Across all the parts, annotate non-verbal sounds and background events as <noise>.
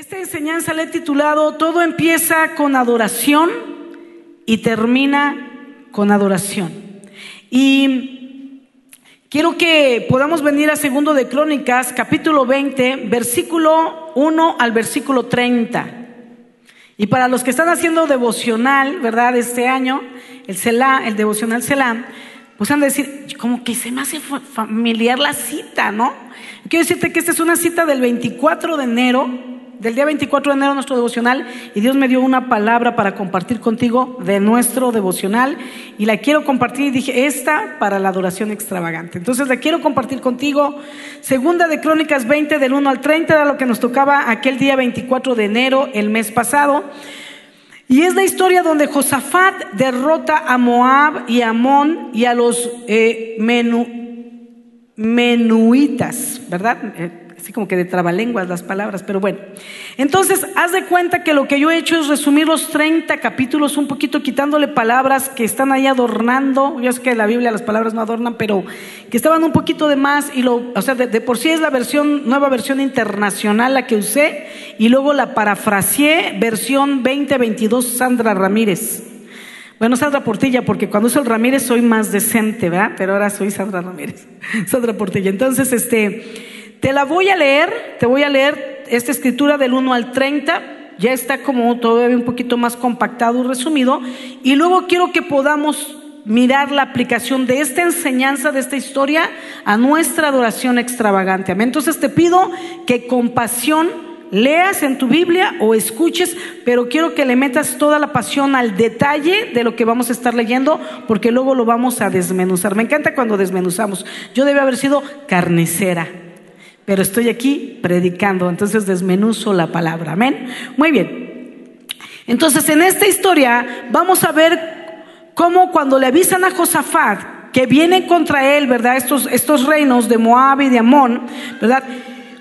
Esta enseñanza le he titulado Todo empieza con adoración y termina con adoración. Y quiero que podamos venir a segundo de Crónicas, capítulo 20, versículo 1 al versículo 30. Y para los que están haciendo devocional, ¿verdad? Este año, el Selah, el devocional Selah, pues han de decir, como que se me hace familiar la cita, ¿no? Quiero decirte que esta es una cita del 24 de enero del día 24 de enero nuestro devocional y Dios me dio una palabra para compartir contigo de nuestro devocional y la quiero compartir y dije, esta para la adoración extravagante. Entonces la quiero compartir contigo. Segunda de Crónicas 20 del 1 al 30 era lo que nos tocaba aquel día 24 de enero, el mes pasado. Y es la historia donde Josafat derrota a Moab y a Amón y a los eh, menuitas, ¿verdad? Así como que de trabalenguas las palabras, pero bueno. Entonces, haz de cuenta que lo que yo he hecho es resumir los 30 capítulos un poquito quitándole palabras que están ahí adornando. Yo sé que en la Biblia las palabras no adornan, pero que estaban un poquito de más y lo, o sea, de, por sí es la versión, nueva versión internacional la que usé y luego la parafraseé, versión 2022 Sandra Ramírez. Bueno, Sandra Portilla, porque cuando uso el Ramírez soy más decente, ¿verdad? Pero ahora soy Sandra Ramírez. <laughs> Sandra Portilla. Entonces, este, te la voy a leer, te voy a leer esta escritura del 1 al 30, ya está como todavía un poquito más compactado y resumido, y luego quiero que podamos mirar la aplicación de esta enseñanza, de esta historia, a nuestra adoración extravagante. Entonces te pido que con pasión leas en tu Biblia o escuches, pero quiero que le metas toda la pasión al detalle de lo que vamos a estar leyendo, porque luego lo vamos a desmenuzar. Me encanta cuando desmenuzamos. Yo debe haber sido carnicera pero estoy aquí predicando, entonces desmenuzo la palabra. Amén. Muy bien. Entonces, en esta historia vamos a ver cómo cuando le avisan a Josafat que viene contra él, ¿verdad? Estos, estos reinos de Moab y de Amón, ¿verdad?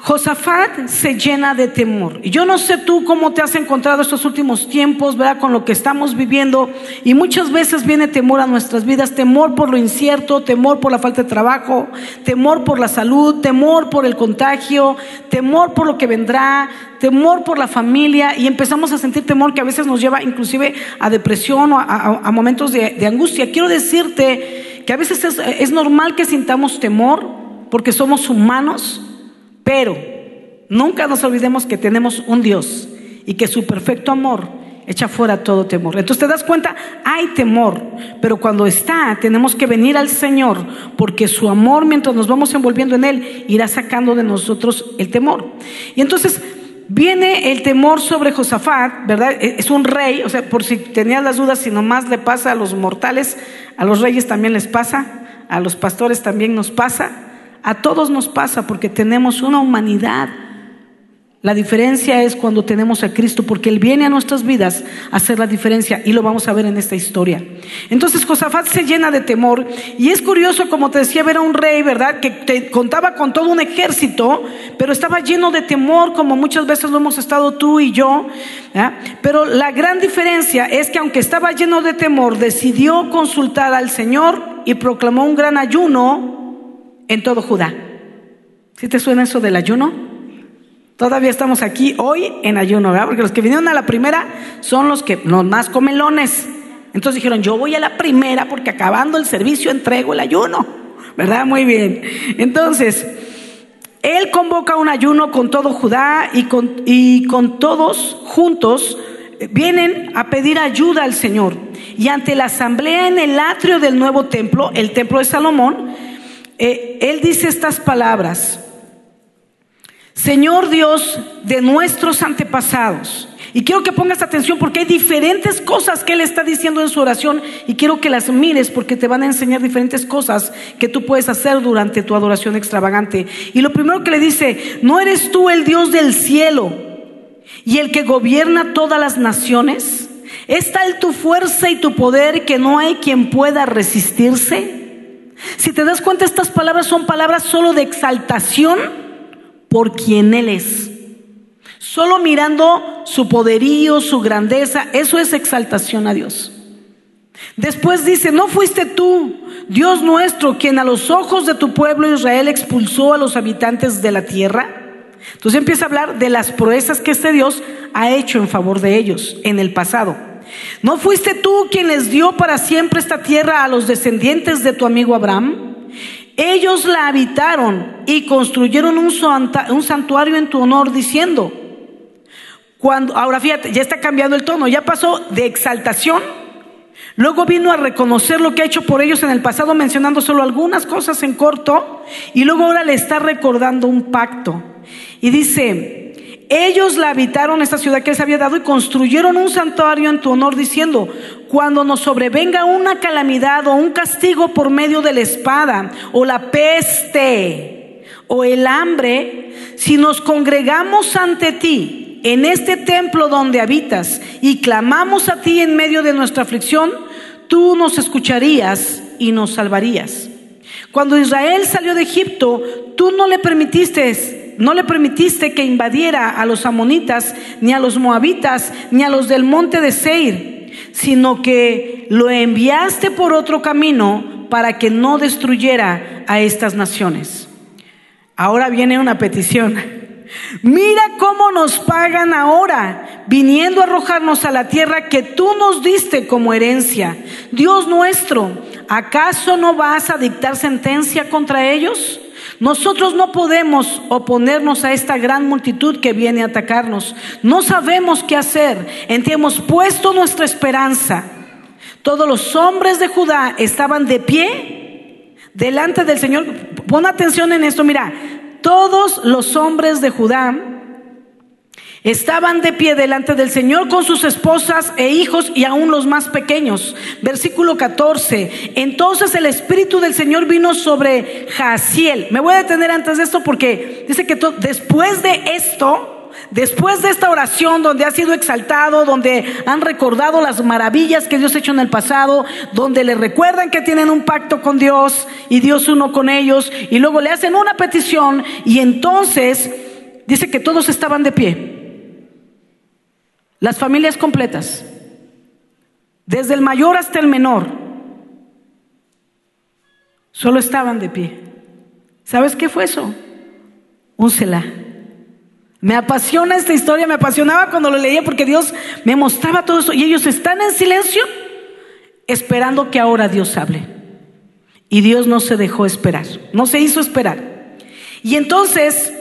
Josafat se llena de temor. Yo no sé tú cómo te has encontrado estos últimos tiempos, ¿verdad? Con lo que estamos viviendo. Y muchas veces viene temor a nuestras vidas, temor por lo incierto, temor por la falta de trabajo, temor por la salud, temor por el contagio, temor por lo que vendrá, temor por la familia. Y empezamos a sentir temor que a veces nos lleva inclusive a depresión o a, momentos de, angustia. Quiero decirte que a veces es, es normal que sintamos temor porque somos humanos pero nunca nos olvidemos que tenemos un Dios y que su perfecto amor echa fuera todo temor. Entonces te das cuenta, hay temor, pero cuando está, tenemos que venir al Señor, porque su amor, mientras nos vamos envolviendo en Él, irá sacando de nosotros el temor. Y entonces viene el temor sobre Josafat, ¿verdad? E-, es un rey, o sea, por si tenías las dudas, si nomás le pasa a los mortales, a los reyes también les pasa, a los pastores también nos pasa. A todos nos pasa porque tenemos una humanidad. La diferencia es cuando tenemos a Cristo, porque Él viene a nuestras vidas a hacer la diferencia y lo vamos a ver en esta historia. Entonces Josafat se llena de temor y es curioso, como te decía, ver a un rey, ¿verdad? Que te contaba con todo un ejército, pero estaba lleno de temor, como muchas veces lo hemos estado tú y yo. Pero la gran diferencia es que aunque estaba lleno de temor, decidió consultar al Señor y proclamó un gran ayuno en todo Judá. ¿Sí te suena eso del ayuno? Todavía estamos aquí hoy en ayuno, ¿verdad? Porque los que vinieron a la primera son los que los más comelones. Entonces dijeron, yo voy a la primera porque acabando el servicio entrego el ayuno, ¿verdad? Muy bien. Entonces, él convoca un ayuno con todo Judá y con, y con todos juntos vienen a pedir ayuda al Señor. Y ante la asamblea en el atrio del nuevo templo, el templo de Salomón, eh, él dice estas palabras, Señor Dios de nuestros antepasados. Y quiero que pongas atención porque hay diferentes cosas que Él está diciendo en su oración y quiero que las mires porque te van a enseñar diferentes cosas que tú puedes hacer durante tu adoración extravagante. Y lo primero que le dice, ¿no eres tú el Dios del cielo y el que gobierna todas las naciones? ¿Es tal tu fuerza y tu poder que no hay quien pueda resistirse? Si te das cuenta, estas palabras son palabras solo de exaltación por quien Él es. Solo mirando su poderío, su grandeza, eso es exaltación a Dios. Después dice, ¿no fuiste tú, Dios nuestro, quien a los ojos de tu pueblo Israel expulsó a los habitantes de la tierra? Entonces empieza a hablar de las proezas que este Dios ha hecho en favor de ellos en el pasado. ¿No fuiste tú quien les dio para siempre esta tierra a los descendientes de tu amigo Abraham? Ellos la habitaron y construyeron un, santuario en tu honor diciendo, cuando, ahora fíjate, ya está cambiando el tono, ya pasó de exaltación, luego vino a reconocer lo que ha hecho por ellos en el pasado mencionando solo algunas cosas en corto y luego ahora le está recordando un pacto. Y dice, ellos la habitaron, esta ciudad que les había dado, y construyeron un santuario en tu honor, diciendo, cuando nos sobrevenga una calamidad o un castigo por medio de la espada, o la peste, o el hambre, si nos congregamos ante ti en este templo donde habitas y clamamos a ti en medio de nuestra aflicción, tú nos escucharías y nos salvarías. Cuando Israel salió de Egipto, tú no le permitiste no le permitiste que invadiera a los amonitas, ni a los moabitas, ni a los del monte de Seir, sino que lo enviaste por otro camino para que no destruyera a estas naciones. Ahora viene una petición. <laughs> Mira cómo nos pagan ahora, viniendo a arrojarnos a la tierra que tú nos diste como herencia. Dios nuestro, ¿acaso no vas a dictar sentencia contra ellos? Nosotros no podemos oponernos a esta gran multitud que viene a atacarnos. No sabemos qué hacer. En ti hemos puesto nuestra esperanza. Todos los hombres de Judá estaban de pie delante del Señor. Pon atención en esto, mira, todos los hombres de Judá Estaban de pie delante del Señor con sus esposas e hijos y aún los más pequeños. Versículo 14. Entonces el Espíritu del Señor vino sobre Jaciel. Me voy a detener antes de esto porque dice que después de esto, Después de esta oración donde ha sido exaltado, donde han recordado las maravillas que Dios ha hecho en el pasado, donde le recuerdan que tienen un pacto con Dios y Dios uno con ellos, y luego le hacen una petición y entonces dice que todos estaban de pie. Las familias completas, desde el mayor hasta el menor, solo estaban de pie. ¿Sabes qué fue eso? Un. Me apasiona esta historia, me apasionaba cuando lo leía porque Dios me mostraba todo eso y ellos están en silencio esperando que ahora Dios hable. Y Dios no se dejó esperar, no se hizo esperar. Y entonces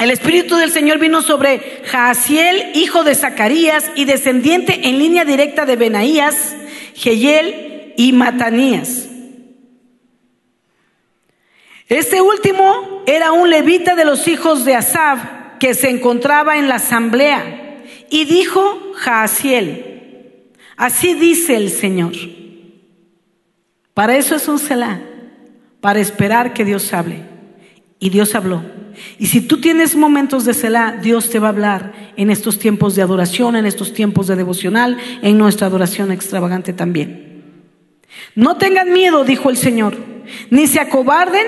el Espíritu del Señor vino sobre Jaasiel, hijo de Zacarías y descendiente en línea directa de Benaías, Geyel y Matanías. Este último era un levita de los hijos de Asab que se encontraba en la asamblea y dijo Jaasiel, así dice el Señor. Para eso es un Selah, para esperar que Dios hable. Y Dios habló. Y si tú tienes momentos de Selah, Dios te va a hablar en estos tiempos de adoración, en estos tiempos de devocional, en nuestra adoración extravagante también. No tengan miedo, dijo el Señor, ni se acobarden,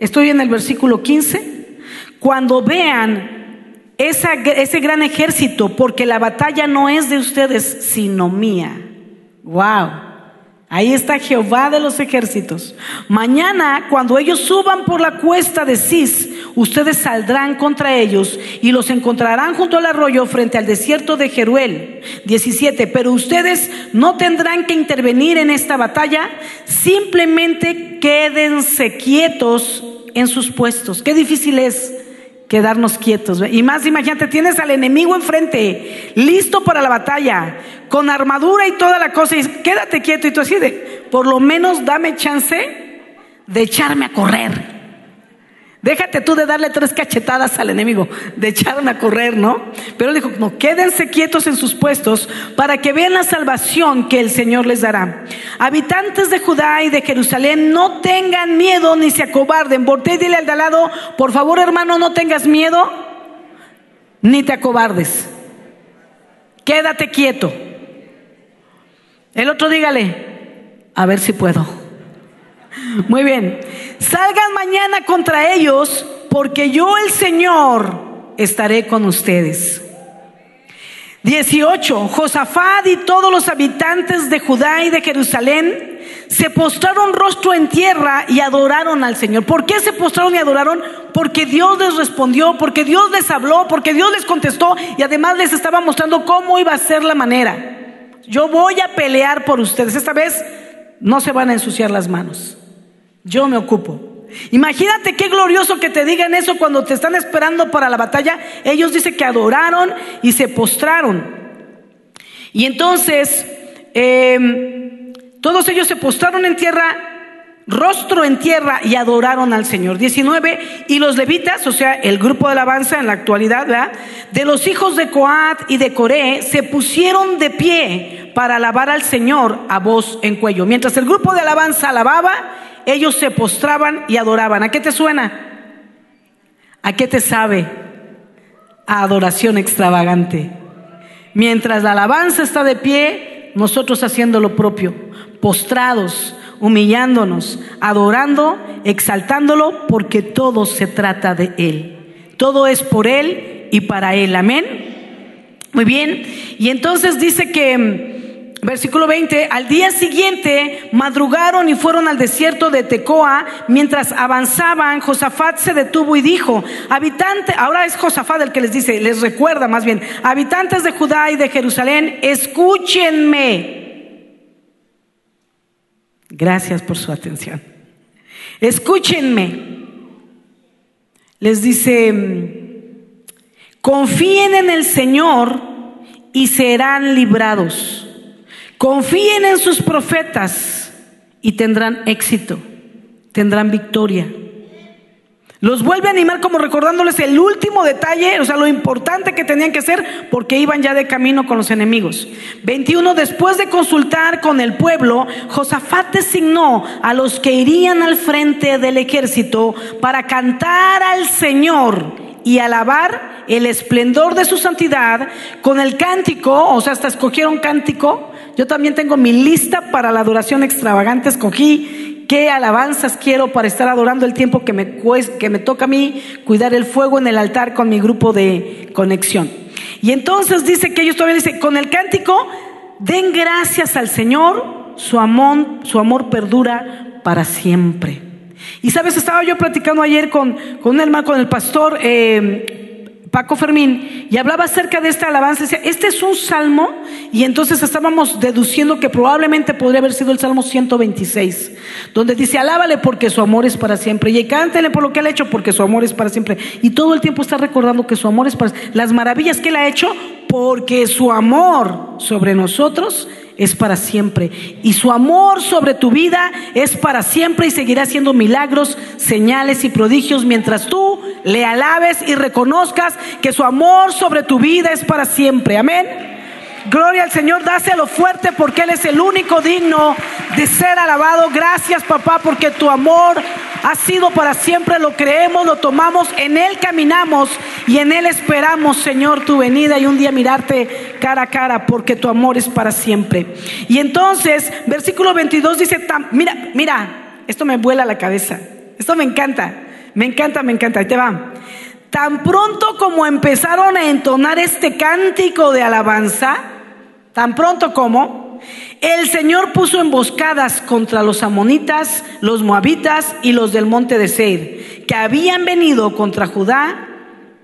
estoy en el versículo 15, cuando vean ese gran ejército, porque la batalla no es de ustedes, sino mía. Wow. Ahí está Jehová de los ejércitos. Mañana, cuando ellos suban por la cuesta de Cis, ustedes saldrán contra ellos y los encontrarán junto al arroyo frente al desierto de Jeruel. 17. Pero ustedes no tendrán que intervenir en esta batalla, simplemente quédense quietos en sus puestos. Qué difícil es quedarnos quietos. Y más, imagínate, tienes al enemigo enfrente, listo para la batalla, con armadura y toda la cosa, y quédate quieto y tú así de, por lo menos dame chance de echarme a correr. Déjate tú de darle tres cachetadas al enemigo, de echarme a correr, ¿no? Pero dijo, no, quédense quietos en sus puestos para que vean la salvación que el Señor les dará. Habitantes de Judá y de Jerusalén, no tengan miedo ni se acobarden. Voltea y dile al de al lado, por favor hermano, no tengas miedo ni te acobardes. Quédate quieto. El otro dígale, a ver si puedo. Muy bien. Salgan mañana contra ellos, porque yo el Señor estaré con ustedes. 18. Josafat y todos los habitantes de Judá y de Jerusalén se postraron rostro en tierra y adoraron al Señor. ¿Por qué se postraron y adoraron? Porque Dios les respondió, porque Dios les habló, porque Dios les contestó y además les estaba mostrando cómo iba a ser la manera. Yo voy a pelear por ustedes. Esta vez no se van a ensuciar las manos. Yo me ocupo. Imagínate qué glorioso que te digan eso cuando te están esperando para la batalla. Ellos dicen que adoraron y se postraron. Y entonces, em, todos ellos se postraron en tierra rostro en tierra y adoraron al Señor. 19. Y los levitas, o sea, el grupo de alabanza en la actualidad, ¿verdad? De los hijos de Coat y de Coré, se pusieron de pie para alabar al Señor a voz en cuello. Mientras el grupo de alabanza alababa, ellos se postraban y adoraban. ¿A qué te suena? ¿A qué te sabe? A adoración extravagante. Mientras la alabanza está de pie, nosotros haciendo lo propio, postrados, humillándonos, adorando, exaltándolo, porque todo se trata de Él. Todo es por Él y para Él. Amén. Muy bien. Y entonces dice que Versículo 20, al día siguiente madrugaron y fueron al desierto de Tecoa. Mientras avanzaban, Josafat se detuvo y dijo, habitante, ahora es Josafat el que les dice, les recuerda más bien, habitantes de Judá y de Jerusalén, escúchenme. Gracias por su atención. Escúchenme. Les dice, confíen en el Señor y serán librados. Confíen en sus profetas y tendrán éxito, tendrán victoria. Los vuelve a animar como recordándoles el último detalle, o sea, lo importante que tenían que hacer porque iban ya de camino con los enemigos. 21. Después de consultar con el pueblo, Josafat designó a los que irían al frente del ejército para cantar al Señor y alabar el esplendor de su santidad con el cántico, o sea, hasta escogieron cántico yo también tengo mi lista para la adoración extravagante. Escogí qué alabanzas quiero para estar adorando el tiempo que me, que me toca a mí cuidar el fuego en el altar con mi grupo de conexión. Y entonces dice que ellos todavía dicen, con el cántico, den gracias al Señor, su amor, su amor perdura para siempre. Y sabes, estaba yo platicando ayer con, con un hermano, con el pastor eh, Paco Fermín, y hablaba acerca de esta alabanza. Decía, este es un salmo, y entonces estábamos deduciendo que probablemente podría haber sido el salmo 126, donde dice, alábale porque su amor es para siempre, y cántele por lo que él ha hecho porque su amor es para siempre. Y todo el tiempo está recordando que su amor es para las maravillas que él ha hecho, porque su amor sobre nosotros es para siempre. Y su amor sobre tu vida es para siempre y seguirá haciendo milagros, señales y prodigios mientras tú le alabes y reconozcas que su amor sobre tu vida es para siempre. Amén. Gloria al Señor, dáselo fuerte porque Él es el único digno de ser alabado. Gracias papá porque tu amor ha sido para siempre. Lo creemos, lo tomamos, en Él caminamos y en Él esperamos, Señor, tu venida y un día mirarte cara a cara porque tu amor es para siempre. Y entonces, versículo 22 dice, mira, mira, esto me vuela la cabeza. Esto me encanta, me encanta, me encanta. Ahí te va. Tan pronto como empezaron a entonar este cántico de alabanza, tan pronto como el Señor puso emboscadas contra los amonitas, los moabitas y los del monte de Seir, que habían venido contra Judá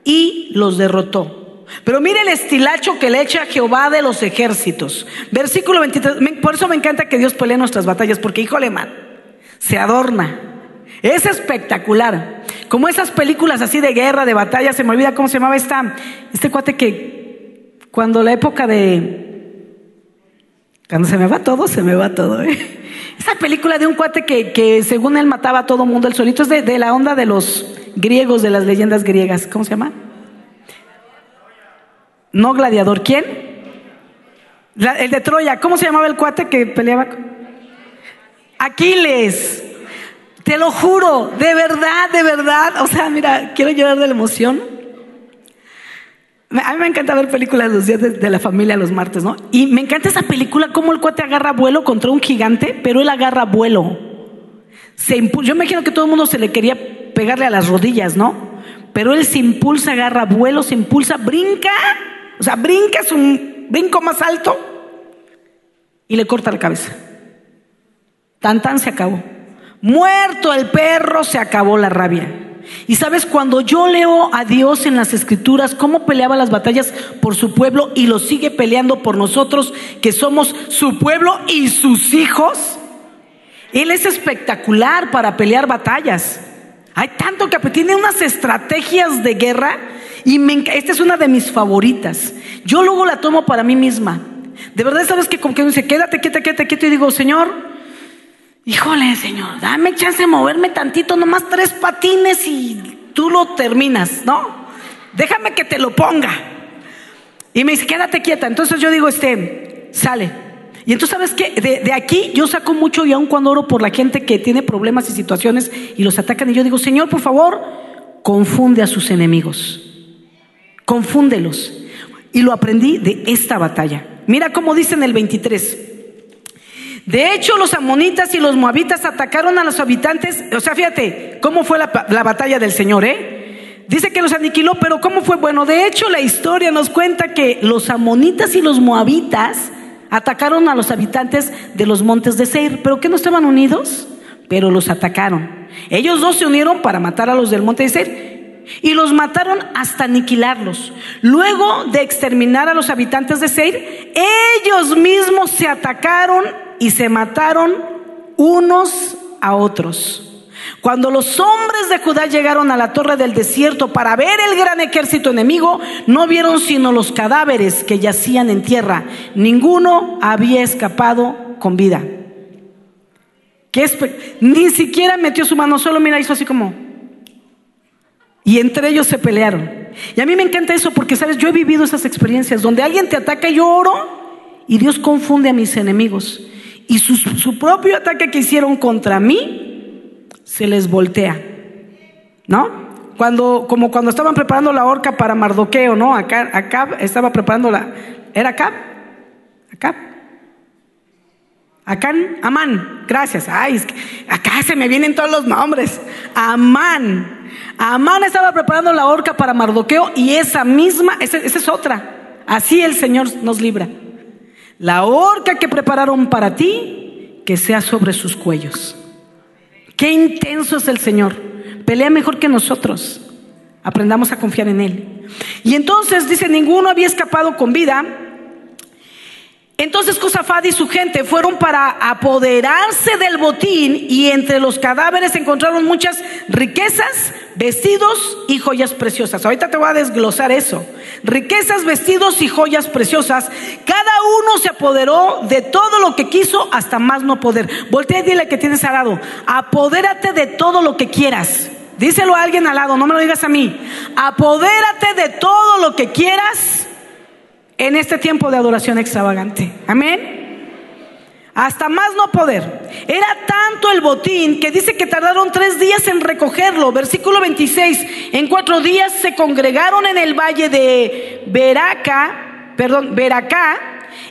y los derrotó. Pero mire el estilacho que le echa Jehová de los ejércitos. Versículo 23. Por eso me encanta que Dios pelee nuestras batallas, porque híjole, man, se adorna. Es espectacular. Como esas películas así de guerra, de batalla, se me olvida cómo se llamaba esta, este cuate que cuando la época de... Cuando se me va todo, se me va todo. ¿eh? Esa película de un cuate que, que según él mataba a todo mundo, el solito es de, la onda de los griegos, de las leyendas griegas. ¿Cómo se llama? No gladiador. ¿Quién? el de Troya. ¿Cómo se llamaba el cuate que peleaba? Aquiles. Te lo juro, de verdad, de verdad. O sea, mira, quiero llorar de la emoción. A mí me encanta ver películas los días de, la familia los martes, ¿no? Y me encanta esa película, cómo el cuate agarra vuelo contra un gigante, pero él agarra vuelo. Yo me imagino que todo el mundo se le quería pegarle a las rodillas, ¿no? Pero él se impulsa, agarra vuelo, se impulsa, brinca, o sea, brinca, es un brinco más alto y le corta la cabeza. Tan tan se acabó. Muerto el perro, se acabó la rabia. Y sabes, cuando yo leo a Dios en las escrituras, cómo peleaba las batallas por su pueblo y lo sigue peleando por nosotros, que somos su pueblo y sus hijos, Él es espectacular para pelear batallas. Hay tanto que tiene unas estrategias de guerra y esta es una de mis favoritas. Yo luego la tomo para mí misma. De verdad, sabes que como que dice, quédate, quédate, quédate, quédate, y digo, Señor, híjole, Señor, dame chance de moverme tantito, nomás tres patines y tú lo terminas, ¿no? Déjame que te lo ponga. Y me dice, quédate quieta. Entonces yo digo, este, sale. Y entonces, ¿sabes qué? De, aquí yo saco mucho y aun cuando oro por la gente que tiene problemas y situaciones y los atacan, y yo digo, Señor, por favor, confunde a sus enemigos. Confúndelos. Y lo aprendí de esta batalla. Mira cómo dice en el 23. De hecho, los amonitas y los moabitas atacaron a los habitantes. O sea, fíjate cómo fue la, la, batalla del Señor, ¿eh? Dice que los aniquiló, pero ¿cómo fue? Bueno, de hecho, la historia nos cuenta que los amonitas y los moabitas atacaron a los habitantes de los montes de Seir. ¿Pero qué no estaban unidos? Pero los atacaron. Ellos dos se unieron para matar a los del monte de Seir y los mataron hasta aniquilarlos. Luego de exterminar a los habitantes de Seir, ellos mismos se atacaron y se mataron unos a otros. Cuando los hombres de Judá llegaron a la torre del desierto para ver el gran ejército enemigo, no vieron sino los cadáveres que yacían en tierra. Ninguno había escapado con vida. Ni siquiera metió su mano, solo mira, hizo así como, y entre ellos se pelearon. Y a mí me encanta eso porque, sabes, yo he vivido esas experiencias donde alguien te ataca y yo oro y Dios confunde a mis enemigos. Y su, su propio ataque que hicieron contra mí se les voltea. ¿No? Cuando, como cuando estaban preparando la horca para Mardoqueo, ¿no? Acá, estaba preparando la. ¿Era acá? Acá. Acán, Amán, gracias. Ay, acá se me vienen todos los nombres. Amán. Amán estaba preparando la horca para Mardoqueo y esa misma, esa, es otra. Así el Señor nos libra. La horca que prepararon para ti, que sea sobre sus cuellos. Qué intenso es el Señor. Pelea mejor que nosotros. Aprendamos a confiar en Él. Y entonces dice, ninguno había escapado con vida entonces Josafat y su gente fueron para apoderarse del botín y entre los cadáveres encontraron muchas riquezas, vestidos y joyas preciosas. Ahorita te voy a desglosar eso. Riquezas, vestidos y joyas preciosas. Cada uno se apoderó de todo lo que quiso hasta más no poder. Voltea y dile que tienes al lado. Apodérate de todo lo que quieras. Díselo a alguien al lado, no me lo digas a mí. Apodérate de todo lo que quieras en este tiempo de adoración extravagante. Amén. Hasta más no poder. Era tanto el botín que dice que tardaron tres días en recogerlo. Versículo 26. En cuatro días se congregaron en el valle de Beraca, perdón, Beracá,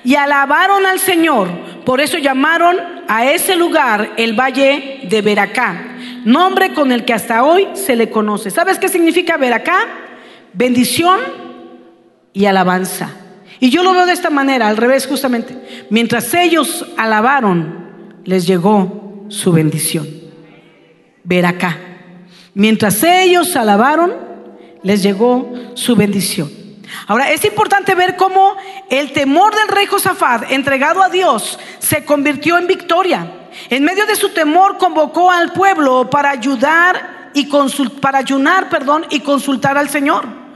y alabaron al Señor. Por eso llamaron a ese lugar el valle de Beracá, nombre con el que hasta hoy se le conoce. ¿Sabes qué significa Beracá? Bendición y alabanza. Y yo lo veo de esta manera, al revés justamente. Mientras ellos alabaron, les llegó su bendición. Ver acá. Mientras ellos alabaron, les llegó su bendición. Ahora, es importante ver cómo el temor del rey Josafat, entregado a Dios, se convirtió en victoria. En medio de su temor convocó al pueblo para ayudar y para ayunar, perdón, y consultar al Señor.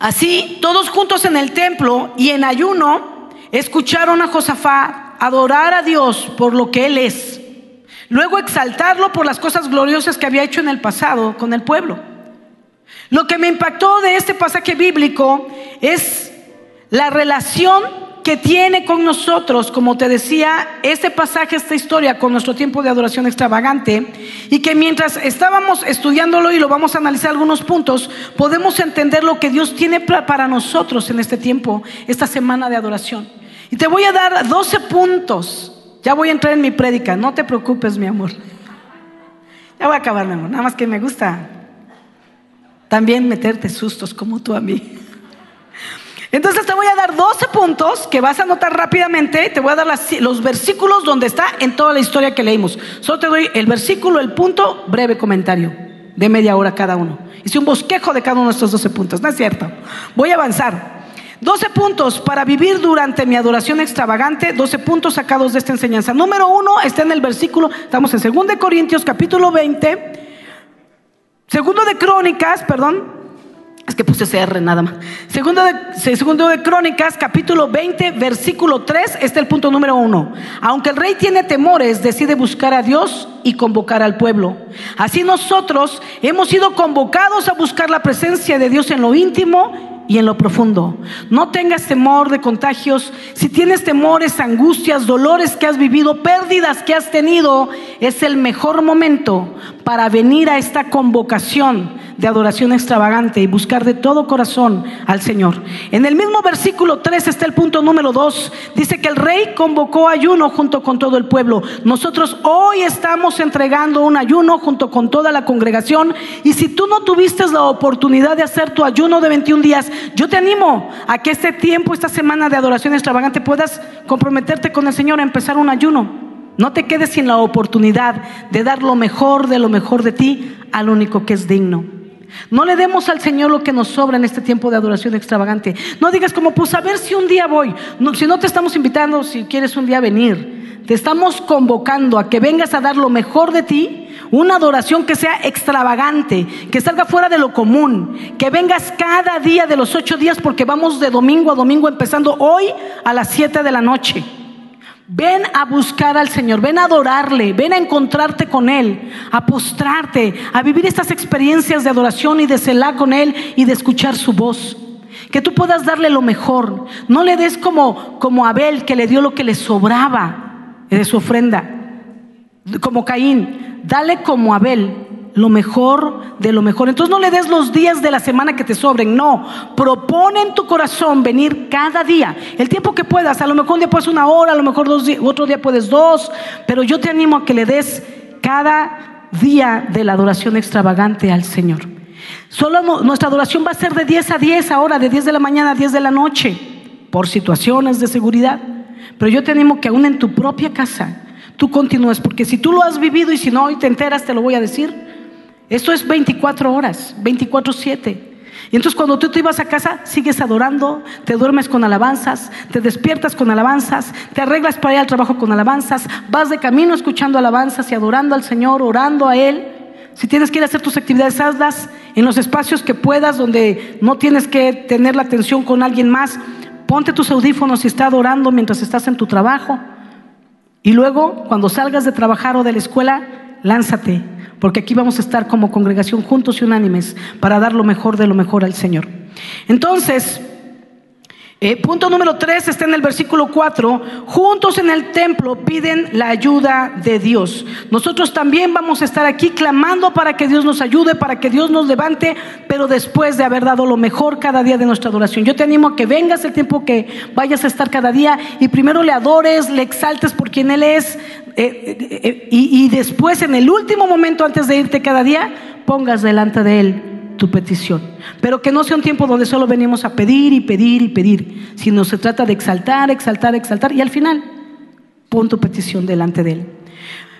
Así, todos juntos en el templo y en ayuno, escucharon a Josafat adorar a Dios por lo que Él es. Luego exaltarlo por las cosas gloriosas que había hecho en el pasado con el pueblo. Lo que me impactó de este pasaje bíblico es la relación que tiene con nosotros, como te decía, este pasaje, esta historia con nuestro tiempo de adoración extravagante, y que mientras estábamos estudiándolo y lo vamos a analizar algunos puntos, podemos entender lo que Dios tiene para nosotros en este tiempo, esta semana de adoración. Y te voy a dar 12 puntos. Ya voy a entrar en mi prédica, no te preocupes, mi amor. Ya voy a acabar, mi amor. Nada más que me gusta también meterte sustos como tú a mí. Entonces te voy a dar 12 puntos que vas a anotar rápidamente. Te voy a dar los versículos donde está en toda la historia que leímos. Solo te doy el versículo, el punto, breve comentario de media hora cada uno. Hice un bosquejo de cada uno de estos 12 puntos. No es cierto. Voy a avanzar. 12 puntos para vivir durante mi adoración extravagante, 12 puntos sacados de esta enseñanza. Número uno está en el versículo, estamos en 2 de Corintios capítulo 20, segundo de Crónicas, perdón, es que puse CR nada más. Segundo de, segundo de Crónicas, capítulo 20, versículo 3, está el punto número uno. Aunque el rey tiene temores, decide buscar a Dios y convocar al pueblo. Así nosotros hemos sido convocados a buscar la presencia de Dios en lo íntimo y en lo profundo. No tengas temor de contagios. Si tienes temores, angustias, dolores que has vivido, pérdidas que has tenido, es el mejor momento para venir a esta convocación de adoración extravagante y buscar de todo corazón al Señor. En el mismo versículo 3 está el punto número 2. Dice que el rey convocó ayuno junto con todo el pueblo. Nosotros hoy estamos entregando un ayuno junto con toda la congregación. Y si tú no tuviste la oportunidad de hacer tu ayuno de 21 días, yo te animo a que este tiempo, esta semana de adoración extravagante, puedas comprometerte con el Señor a empezar un ayuno. No te quedes sin la oportunidad de dar lo mejor de lo mejor de ti al único que es digno. No le demos al Señor lo que nos sobra en este tiempo de adoración extravagante. No digas como, pues a ver si un día voy. si no te estamos invitando, si quieres un día venir. Te estamos convocando a que vengas a dar lo mejor de ti, una adoración que sea extravagante, que salga fuera de lo común, que vengas cada día de los ocho días porque vamos de domingo a domingo empezando hoy a las siete de la noche. Ven a buscar al Señor, ven a adorarle, ven a encontrarte con Él, a postrarte, a vivir estas experiencias de adoración y de celar con Él y de escuchar su voz. Que tú puedas darle lo mejor. No le des como, como Abel que le dio lo que le sobraba de su ofrenda. Como Caín, dale como Abel lo mejor de lo mejor. Entonces no le des los días de la semana que te sobren, no. Propone en tu corazón venir cada día, el tiempo que puedas. A lo mejor un día puedes una hora, a lo mejor dos, otro día puedes dos, pero yo te animo a que le des cada día de la adoración extravagante al Señor. Solo nuestra adoración va a ser de 10 a 10 ahora, de 10 de la mañana a 10 de la noche, por situaciones de seguridad. Pero yo te animo que aún en tu propia casa tú continúes, porque si tú lo has vivido y si no hoy te enteras, te lo voy a decir, esto es 24 horas, 24/7. Y entonces cuando tú te ibas a casa, sigues adorando, te duermes con alabanzas, te despiertas con alabanzas, te arreglas para ir al trabajo con alabanzas, vas de camino escuchando alabanzas y adorando al Señor, orando a Él. Si tienes que ir a hacer tus actividades, hazlas en los espacios que puedas, donde no tienes que tener la atención con alguien más. Ponte tus audífonos y está adorando mientras estás en tu trabajo. Y luego, cuando salgas de trabajar o de la escuela, lánzate porque aquí vamos a estar como congregación juntos y unánimes para dar lo mejor de lo mejor al Señor. Entonces, eh, punto número tres está en el versículo 4. Juntos en el templo piden la ayuda de Dios. Nosotros también vamos a estar aquí clamando para que Dios nos ayude, para que Dios nos levante, pero después de haber dado lo mejor cada día de nuestra adoración. Yo te animo a que vengas el tiempo que vayas a estar cada día y primero le adores, le exaltes por quien Él es. Eh, eh, y después, en el último momento antes de irte cada día, pongas delante de Él tu petición. Pero que no sea un tiempo donde solo venimos a pedir y pedir y pedir, sino se trata de exaltar, exaltar, exaltar y al final pon tu petición delante de Él.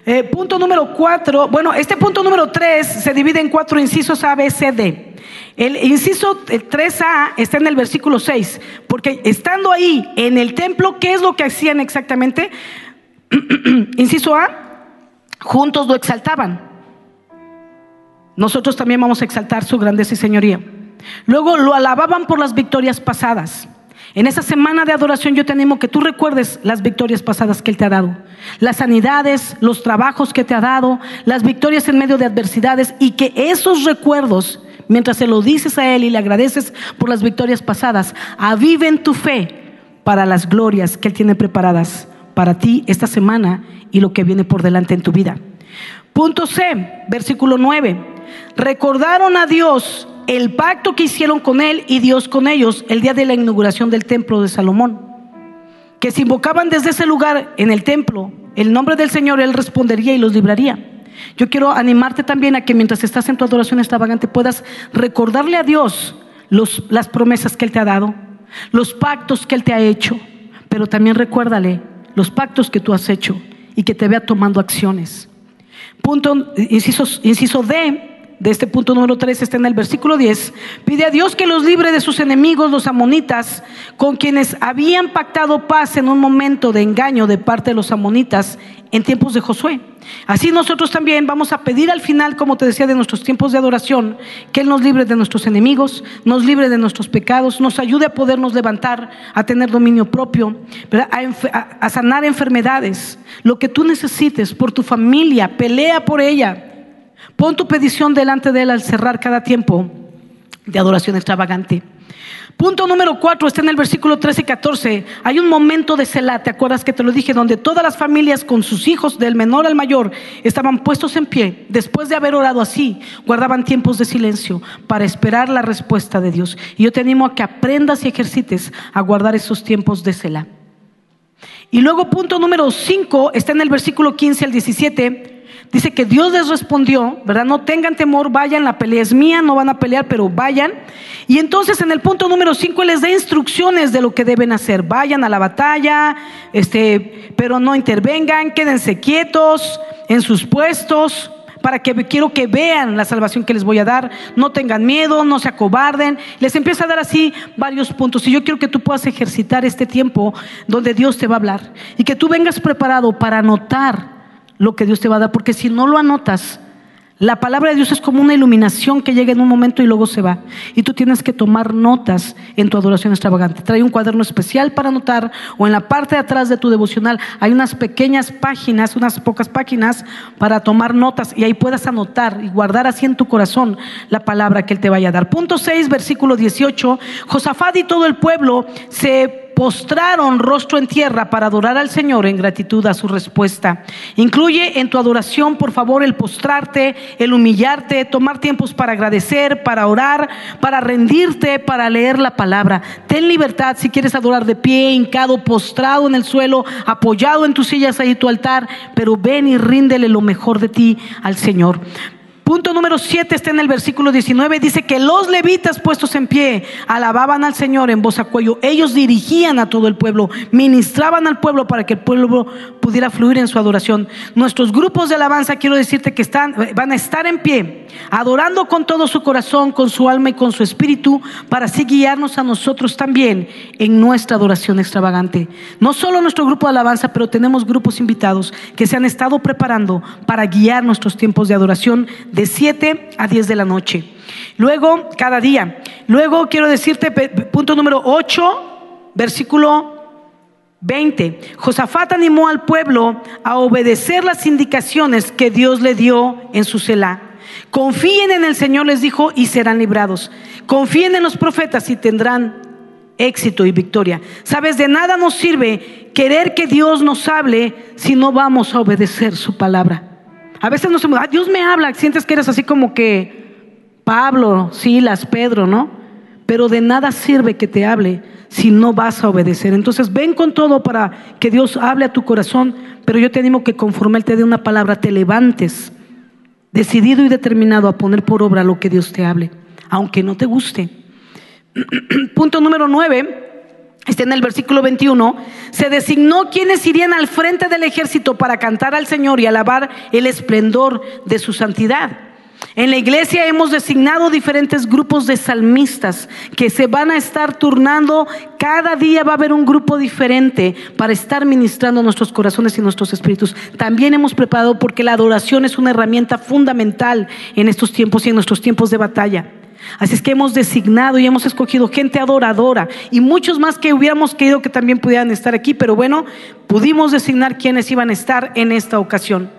Eh, punto número cuatro, bueno, este punto número tres se divide en cuatro incisos A, B, C, D. El inciso 3A está en el versículo 6, porque estando ahí en el templo, ¿qué es lo que hacían exactamente? <clears throat> inciso A, juntos lo exaltaban. Nosotros también vamos a exaltar su grandeza y señoría. Luego lo alababan por las victorias pasadas. En esa semana de adoración yo te animo que tú recuerdes las victorias pasadas que Él te ha dado, las sanidades, los trabajos que te ha dado, las victorias en medio de adversidades y que esos recuerdos, mientras se lo dices a Él y le agradeces por las victorias pasadas, aviven tu fe para las glorias que Él tiene preparadas para ti esta semana y lo que viene por delante en tu vida. Punto C, versículo 9. Recordaron a Dios el pacto que hicieron con Él y Dios con ellos el día de la inauguración del templo de Salomón. Que si invocaban desde ese lugar en el templo el nombre del Señor, Él respondería y los libraría. Yo quiero animarte también a que mientras estás en tu adoración extravagante puedas recordarle a Dios las promesas que Él te ha dado, los pactos que Él te ha hecho, pero también recuérdale los pactos que tú has hecho y que te vea tomando acciones. Punto, inciso, inciso D, de este punto número 3 está en el versículo 10, pide a Dios que los libre de sus enemigos, los amonitas, con quienes habían pactado paz en un momento de engaño de parte de los amonitas en tiempos de Josué. Así nosotros también vamos a pedir al final, como te decía, de nuestros tiempos de adoración, que Él nos libre de nuestros enemigos, nos libre de nuestros pecados, nos ayude a podernos levantar, a tener dominio propio, a, a sanar enfermedades, lo que tú necesites por tu familia, pelea por ella Pon tu petición delante de Él al cerrar cada tiempo de adoración extravagante. Punto número cuatro está en el versículo 13 y 14. Hay un momento de Selah, ¿te acuerdas que te lo dije? Donde todas las familias con sus hijos, del menor al mayor, estaban puestos en pie. Después de haber orado así, guardaban tiempos de silencio para esperar la respuesta de Dios. Y yo te animo a que aprendas y ejercites a guardar esos tiempos de Selah. Y luego, punto número 5 está en el versículo 15 al 17 Dice que Dios les respondió, ¿verdad? No tengan temor, vayan, la pelea es mía, no van a pelear, pero vayan. Y entonces en el punto número 5 les da instrucciones de lo que deben hacer. Vayan a la batalla, este, pero no intervengan, quédense quietos en sus puestos para que quiero que vean la salvación que les voy a dar. No tengan miedo, no se acobarden. Les empieza a dar así varios puntos. Y yo quiero que tú puedas ejercitar este tiempo donde Dios te va a hablar y que tú vengas preparado para anotar lo que Dios te va a dar, porque si no lo anotas, la palabra de Dios es como una iluminación que llega en un momento y luego se va. Y tú tienes que tomar notas en tu adoración extravagante. Trae un cuaderno especial para anotar o en la parte de atrás de tu devocional hay unas pequeñas páginas, unas pocas páginas para tomar notas y ahí puedas anotar y guardar así en tu corazón la palabra que Él te vaya a dar. Punto 6, versículo 18. Josafat y todo el pueblo se postraron rostro en tierra para adorar al Señor en gratitud a su respuesta. Incluye en tu adoración, por favor, el postrarte, el humillarte, tomar tiempos para agradecer, para orar, para rendirte, para leer la palabra. Ten libertad si quieres adorar de pie, hincado, postrado en el suelo, apoyado en tus sillas ahí tu altar, pero ven y ríndele lo mejor de ti al Señor. Punto número 7 está en el versículo 19. Dice que los levitas puestos en pie alababan al Señor en voz a cuello. Ellos dirigían a todo el pueblo, ministraban al pueblo para que el pueblo pudiera fluir en su adoración. Nuestros grupos de alabanza, quiero decirte que están, van a estar en pie, adorando con todo su corazón, con su alma y con su espíritu, para así guiarnos a nosotros también en nuestra adoración extravagante. No solo nuestro grupo de alabanza, pero tenemos grupos invitados que se han estado preparando para guiar nuestros tiempos de adoración 7 a 10 de la noche. Luego, cada día. Luego quiero decirte, punto número 8, versículo 20. Josafat animó al pueblo a obedecer las indicaciones que Dios le dio en su celá. Confíen en el Señor, les dijo, y serán librados. Confíen en los profetas y tendrán éxito y victoria. Sabes, de nada nos sirve querer que Dios nos hable si no vamos a obedecer su palabra. A veces no se ah, Dios me habla, sientes que eres así como que Pablo, Silas, Pedro, ¿no? Pero de nada sirve que te hable si no vas a obedecer. Entonces ven con todo para que Dios hable a tu corazón, pero yo te animo que conforme Él te dé una palabra, te levantes, decidido y determinado a poner por obra lo que Dios te hable, aunque no te guste. <clears throat> Punto número nueve está en el versículo 21, se designó quienes irían al frente del ejército para cantar al Señor y alabar el esplendor de su santidad. En la iglesia hemos designado diferentes grupos de salmistas que se van a estar turnando. Cada día va a haber un grupo diferente para estar ministrando nuestros corazones y nuestros espíritus. También hemos preparado porque la adoración es una herramienta fundamental en estos tiempos y en nuestros tiempos de batalla. Así es que hemos designado y hemos escogido gente adoradora y muchos más que hubiéramos querido que también pudieran estar aquí, pero bueno, pudimos designar quienes iban a estar en esta ocasión.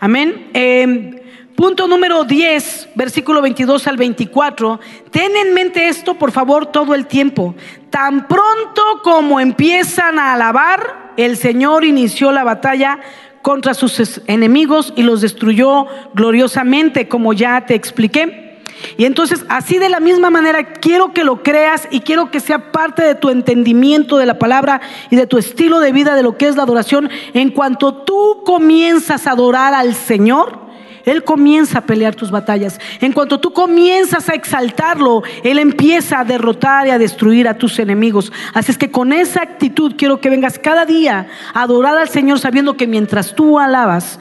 Amén. Em, punto número 10, versículo 22 al 24. Ten en mente esto, por favor, todo el tiempo. Tan pronto como empiezan a alabar, el Señor inició la batalla contra sus enemigos y los destruyó gloriosamente, como ya te expliqué. Y entonces, así de la misma manera, quiero que lo creas y quiero que sea parte de tu entendimiento de la palabra y de tu estilo de vida de lo que es la adoración. En cuanto tú comienzas a adorar al Señor, Él comienza a pelear tus batallas. En cuanto tú comienzas a exaltarlo, Él empieza a derrotar y a destruir a tus enemigos. Así es que con esa actitud quiero que vengas cada día a adorar al Señor sabiendo que mientras tú alabas,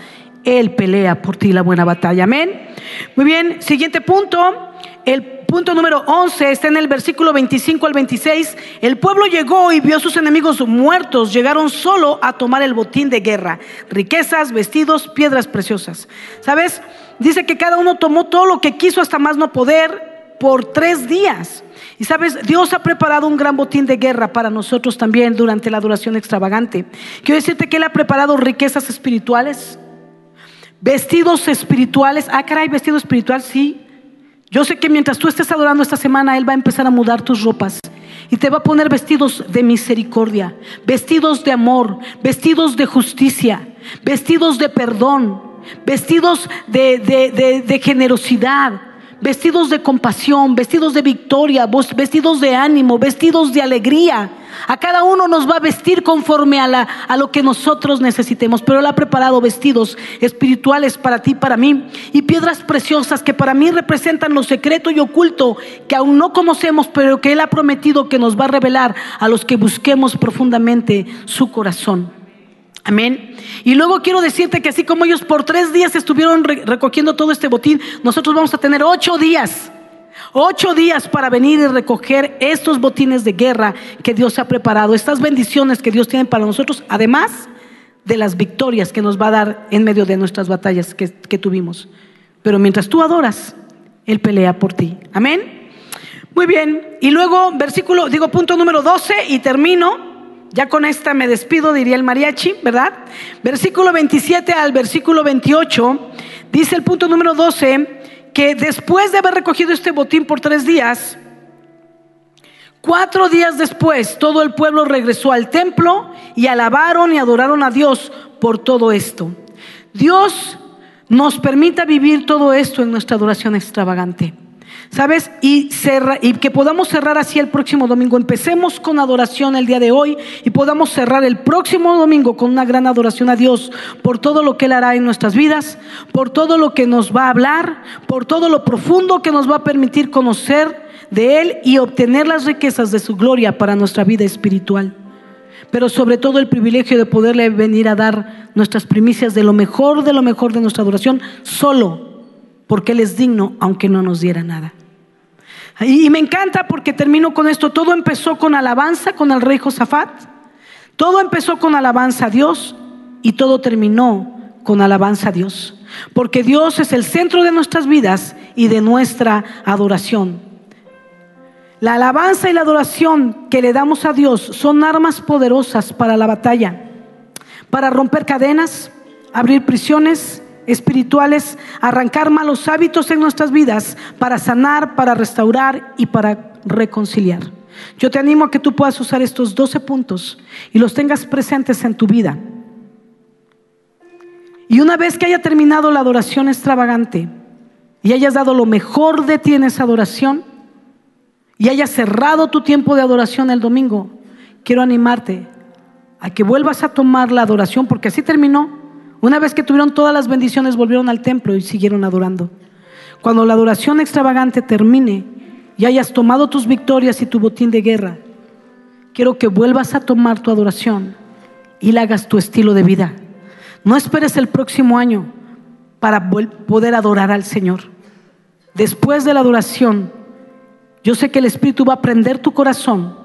Él pelea por ti la buena batalla. Amén. Muy bien, siguiente punto. El punto número 11 está en el versículo 25 al 26. El pueblo llegó y vio a sus enemigos muertos. Llegaron solo a tomar el botín de guerra. Riquezas, vestidos, piedras preciosas. ¿Sabes? Dice que cada uno tomó todo lo que quiso hasta más no poder por tres días. Y sabes, Dios ha preparado un gran botín de guerra para nosotros también durante la duración extravagante. Quiero decirte que Él ha preparado riquezas espirituales, vestidos espirituales. Ah, caray, vestido espiritual, sí. Yo sé que mientras tú estés adorando esta semana, Él va a empezar a mudar tus ropas y te va a poner vestidos de misericordia, vestidos de amor, vestidos de justicia, vestidos de perdón, vestidos de, de generosidad, vestidos de compasión, vestidos de victoria, vestidos de ánimo, vestidos de alegría. A cada uno nos va a vestir conforme a, la, a lo que nosotros necesitemos, pero Él ha preparado vestidos espirituales para ti, para mí, y piedras preciosas que para mí representan lo secreto y oculto que aún no conocemos, pero que Él ha prometido que nos va a revelar a los que busquemos profundamente su corazón. Amén. Y luego quiero decirte que así como ellos por tres días estuvieron recogiendo todo este botín, nosotros vamos a tener ocho días. Ocho días para venir y recoger estos botines de guerra que Dios ha preparado, estas bendiciones que Dios tiene para nosotros, además de las victorias que nos va a dar en medio de nuestras batallas que, que tuvimos. Pero mientras tú adoras, Él pelea por ti. Amén. Muy bien. Y luego, versículo, digo punto número 12 y termino. Ya con esta me despido, diría el mariachi, ¿verdad? Versículo 27 al versículo 28, dice el punto número 12, que después de haber recogido este botín por tres días, cuatro días después todo el pueblo regresó al templo y alabaron y adoraron a Dios por todo esto. Dios nos permita vivir todo esto en nuestra adoración extravagante. ¿Sabes? Y, que podamos cerrar así el próximo domingo. Empecemos con adoración el día de hoy y podamos cerrar el próximo domingo con una gran adoración a Dios por todo lo que Él hará en nuestras vidas, por todo lo que nos va a hablar, por todo lo profundo que nos va a permitir conocer de Él y obtener las riquezas de su gloria para nuestra vida espiritual. Pero sobre todo el privilegio de poderle venir a dar nuestras primicias de lo mejor, de lo mejor de nuestra adoración, solo porque Él es digno aunque no nos diera nada. Y me encanta porque termino con esto. Todo empezó con alabanza con el rey Josafat. Todo empezó con alabanza a Dios y todo terminó con alabanza a Dios. Porque Dios es el centro de nuestras vidas y de nuestra adoración. La alabanza y la adoración que le damos a Dios son armas poderosas para la batalla, para romper cadenas, abrir prisiones, espirituales, arrancar malos hábitos en nuestras vidas para sanar, para restaurar y para reconciliar. Yo te animo a que tú puedas usar estos 12 puntos y los tengas presentes en tu vida. Y una vez que haya terminado la adoración extravagante y hayas dado lo mejor de ti en esa adoración y hayas cerrado tu tiempo de adoración el domingo, quiero animarte a que vuelvas a tomar la adoración porque así terminó una vez que tuvieron todas las bendiciones, volvieron al templo y siguieron adorando. Cuando la adoración extravagante termine y hayas tomado tus victorias y tu botín de guerra, quiero que vuelvas a tomar tu adoración y la hagas tu estilo de vida. No esperes el próximo año para poder adorar al Señor. Después de la adoración, yo sé que el Espíritu va a prender tu corazón.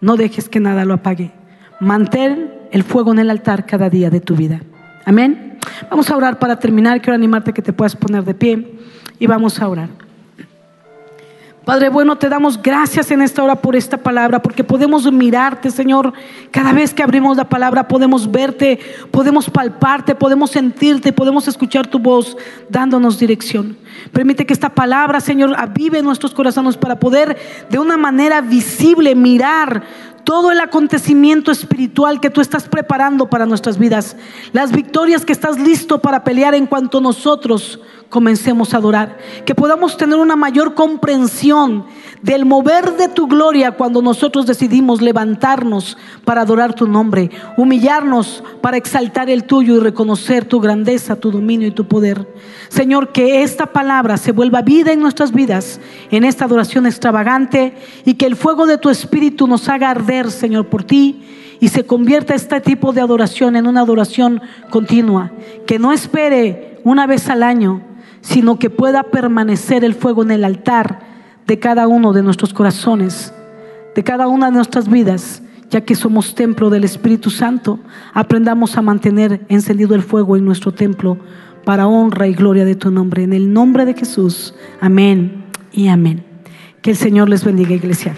No dejes que nada lo apague. Mantén el fuego en el altar cada día de tu vida. Amén. Vamos a orar para terminar. Quiero animarte que te puedas poner de pie y vamos a orar. Padre bueno, te damos gracias en esta hora por esta palabra, porque podemos mirarte, Señor. Cada vez que abrimos la palabra podemos verte, podemos palparte, podemos sentirte, podemos escuchar tu voz dándonos dirección. Permite que esta palabra, Señor, avive nuestros corazones para poder de una manera visible mirar todo el acontecimiento espiritual que tú estás preparando para nuestras vidas, las victorias que estás listo para pelear en cuanto nosotros comencemos a adorar, que podamos tener una mayor comprensión del mover de tu gloria cuando nosotros decidimos levantarnos para adorar tu nombre, humillarnos para exaltar el tuyo y reconocer tu grandeza, tu dominio y tu poder. Señor, que esta palabra se vuelva vida en nuestras vidas, en esta adoración extravagante y que el fuego de tu espíritu nos haga Señor, por ti y se convierta este tipo de adoración en una adoración continua, que no espere una vez al año, sino que pueda permanecer el fuego en el altar de cada uno de nuestros corazones, de cada una de nuestras vidas, ya que somos templo del Espíritu Santo, aprendamos a mantener encendido el fuego en nuestro templo para honra y gloria de tu nombre. En el nombre de Jesús, amén y amén. Que el Señor les bendiga, iglesia.